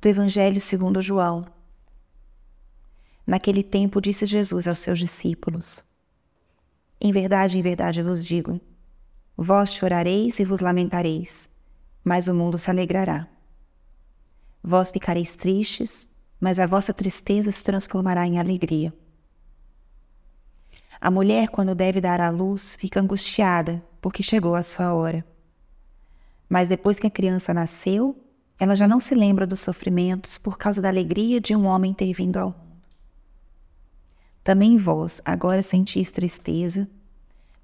do Evangelho segundo João. Naquele tempo disse Jesus aos seus discípulos: Em verdade, em verdade vos digo, vós chorareis e vos lamentareis, mas o mundo se alegrará. Vós ficareis tristes, mas a vossa tristeza se transformará em alegria. A mulher, quando deve dar à luz, fica angustiada, porque chegou a sua hora. Mas depois que a criança nasceu, ela já não se lembra dos sofrimentos por causa da alegria de um homem ter vindo ao mundo. Também vós agora sentis tristeza,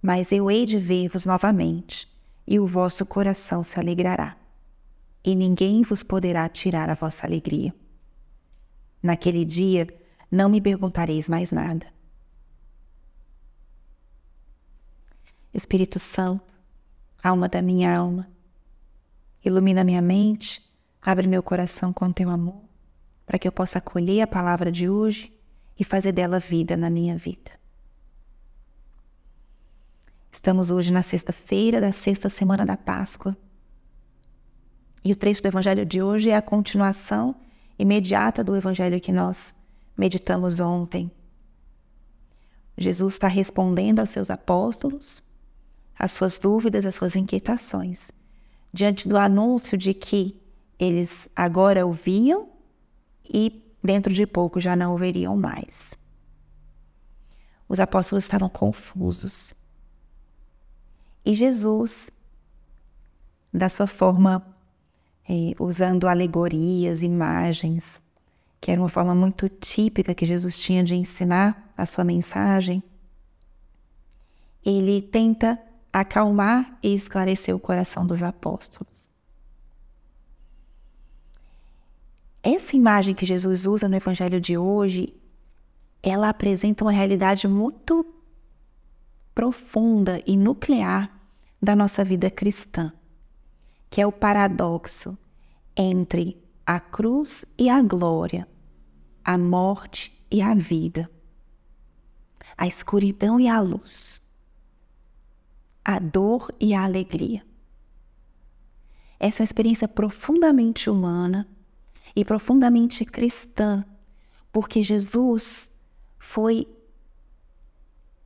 mas eu hei de ver-vos novamente, e o vosso coração se alegrará, e ninguém vos poderá tirar a vossa alegria. Naquele dia não me perguntareis mais nada. Espírito Santo, alma da minha alma, ilumina minha mente Abre meu coração com teu amor, para que eu possa acolher a palavra de hoje e fazer dela vida na minha vida. Estamos hoje na sexta-feira da sexta semana da Páscoa. E o trecho do Evangelho de hoje é a continuação imediata do Evangelho que nós meditamos ontem. Jesus está respondendo aos seus apóstolos, às suas dúvidas, às suas inquietações, diante do anúncio de que eles agora ouviam e dentro de pouco já não ouviriam mais. Os apóstolos estavam confusos. E Jesus, da sua forma, eh, usando alegorias, imagens, que era uma forma muito típica que Jesus tinha de ensinar a sua mensagem, ele tenta acalmar e esclarecer o coração dos apóstolos. Essa imagem que Jesus usa no evangelho de hoje, ela apresenta uma realidade muito profunda e nuclear da nossa vida cristã, que é o paradoxo entre a cruz e a glória, a morte e a vida, a escuridão e a luz, a dor e a alegria. Essa é uma experiência profundamente humana e profundamente cristã, porque Jesus foi,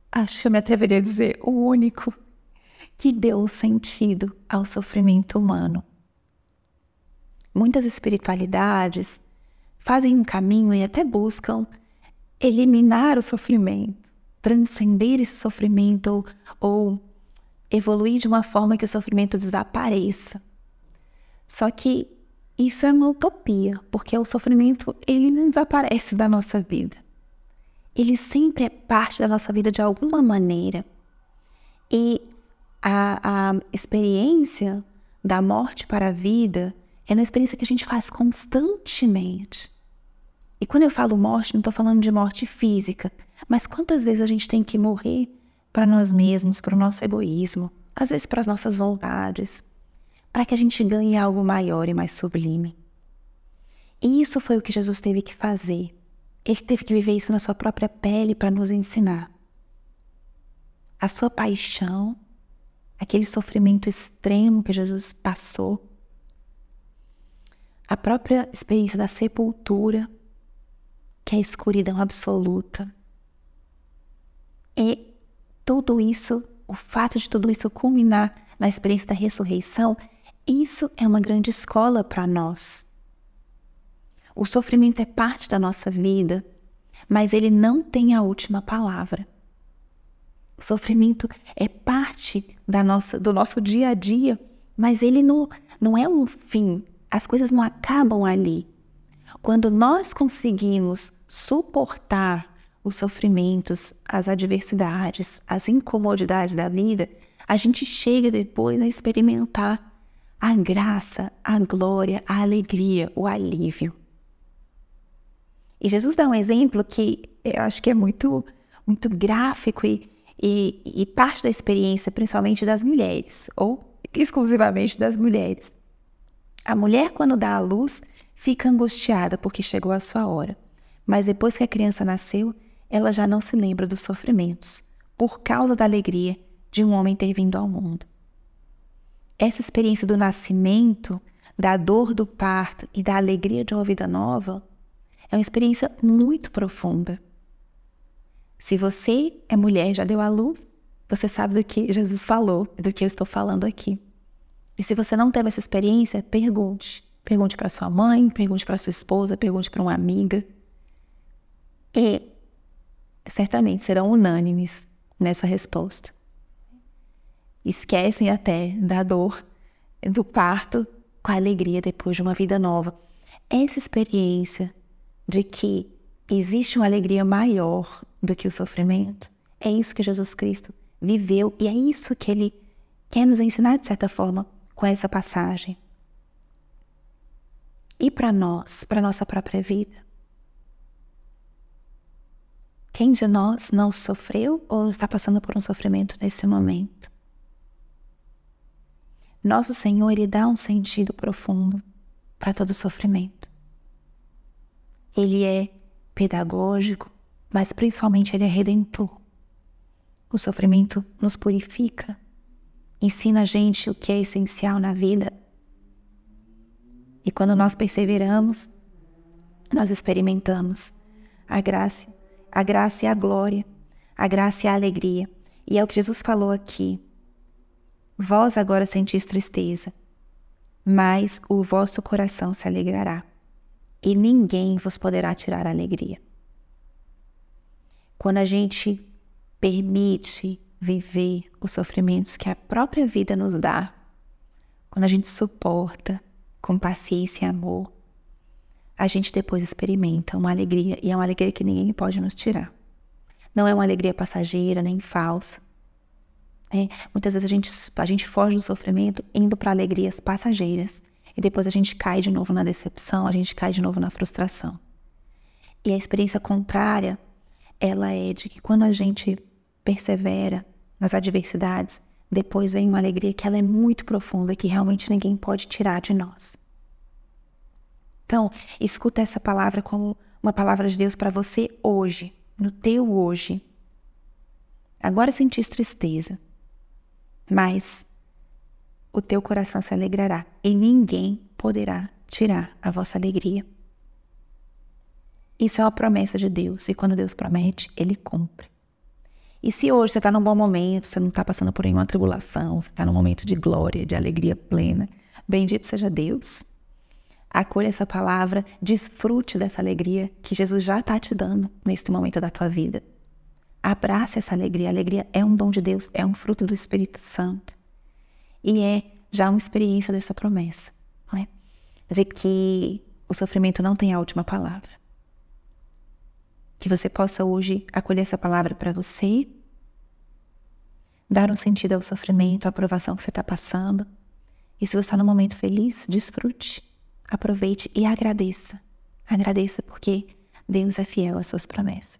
acho que eu me atreveria a dizer, o único que deu sentido ao sofrimento humano. Muitas espiritualidades fazem um caminho e até buscam eliminar o sofrimento, transcender esse sofrimento ou, ou evoluir de uma forma que o sofrimento desapareça. Só que isso é uma utopia, porque o sofrimento ele não desaparece da nossa vida. Ele sempre é parte da nossa vida de alguma maneira. E a, a experiência da morte para a vida é uma experiência que a gente faz constantemente. E quando eu falo morte, não estou falando de morte física, mas quantas vezes a gente tem que morrer para nós mesmos, para o nosso egoísmo, às vezes para as nossas vontades, para que a gente ganhe algo maior e mais sublime. E isso foi o que Jesus teve que fazer. Ele teve que viver isso na sua própria pele para nos ensinar. A sua paixão, aquele sofrimento extremo que Jesus passou, a própria experiência da sepultura, que é a escuridão absoluta. E tudo isso, o fato de tudo isso culminar na experiência da ressurreição, isso é uma grande escola para nós. O sofrimento é parte da nossa vida, mas ele não tem a última palavra. O sofrimento é parte da nossa, do nosso dia a dia, mas ele não, não é um fim. As coisas não acabam ali. Quando nós conseguimos suportar os sofrimentos, as adversidades, as incomodidades da vida, a gente chega depois a experimentar a graça, a glória, a alegria, o alívio. E Jesus dá um exemplo que eu acho que é muito, muito gráfico e, e, e parte da experiência, principalmente das mulheres, ou exclusivamente das mulheres. A mulher, quando dá à luz, fica angustiada porque chegou a sua hora. Mas depois que a criança nasceu, ela já não se lembra dos sofrimentos, por causa da alegria de um homem ter vindo ao mundo essa experiência do nascimento da dor do parto e da alegria de uma vida nova é uma experiência muito profunda. Se você é mulher, já deu à luz, você sabe do que Jesus falou, do que eu estou falando aqui. E se você não teve essa experiência, pergunte. Pergunte para sua mãe, pergunte para sua esposa, pergunte para uma amiga. E certamente serão unânimes nessa resposta. Esquecem até da dor do parto com a alegria depois de uma vida nova. Essa experiência de que existe uma alegria maior do que o sofrimento, é isso que Jesus Cristo viveu e é isso que ele quer nos ensinar de certa forma com essa passagem. E para nós, para nossa própria vida? Quem de nós não sofreu ou está passando por um sofrimento nesse momento? Nosso Senhor, Ele dá um sentido profundo para todo sofrimento. Ele é pedagógico, mas principalmente Ele é redentor. O sofrimento nos purifica, ensina a gente o que é essencial na vida. E quando nós perseveramos, nós experimentamos a graça a graça e a glória, a graça e a alegria. E é o que Jesus falou aqui. Vós agora sentis tristeza, mas o vosso coração se alegrará, e ninguém vos poderá tirar a alegria. Quando a gente permite viver os sofrimentos que a própria vida nos dá, quando a gente suporta com paciência e amor, a gente depois experimenta uma alegria e é uma alegria que ninguém pode nos tirar. Não é uma alegria passageira nem falsa. É, muitas vezes a gente, a gente foge do sofrimento indo para alegrias passageiras e depois a gente cai de novo na decepção, a gente cai de novo na frustração. E a experiência contrária, ela é de que quando a gente persevera nas adversidades, depois vem uma alegria que ela é muito profunda e que realmente ninguém pode tirar de nós. Então, escuta essa palavra como uma palavra de Deus para você hoje, no teu hoje. Agora sentis tristeza, mas o teu coração se alegrará e ninguém poderá tirar a vossa alegria. Isso é uma promessa de Deus e quando Deus promete, Ele cumpre. E se hoje você está num bom momento, você não está passando por nenhuma tribulação, você está num momento de glória, de alegria plena, bendito seja Deus Acolha essa palavra, desfrute dessa alegria que Jesus já está te dando neste momento da tua vida. Abraça essa alegria. A alegria é um dom de Deus, é um fruto do Espírito Santo. E é já uma experiência dessa promessa, né? de que o sofrimento não tem a última palavra. Que você possa hoje acolher essa palavra para você, dar um sentido ao sofrimento, à aprovação que você está passando. E se você está num momento feliz, desfrute aproveite e agradeça. Agradeça porque Deus é fiel às suas promessas.